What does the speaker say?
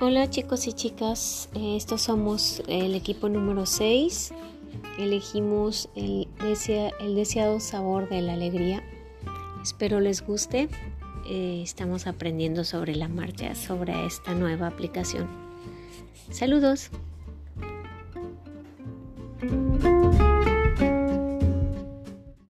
Hola chicos y chicas, eh, estos somos el equipo número 6. Elegimos el, deseado sabor de la alegría. Espero les guste. Eh, estamos aprendiendo sobre la marcha, sobre esta nueva aplicación. Saludos.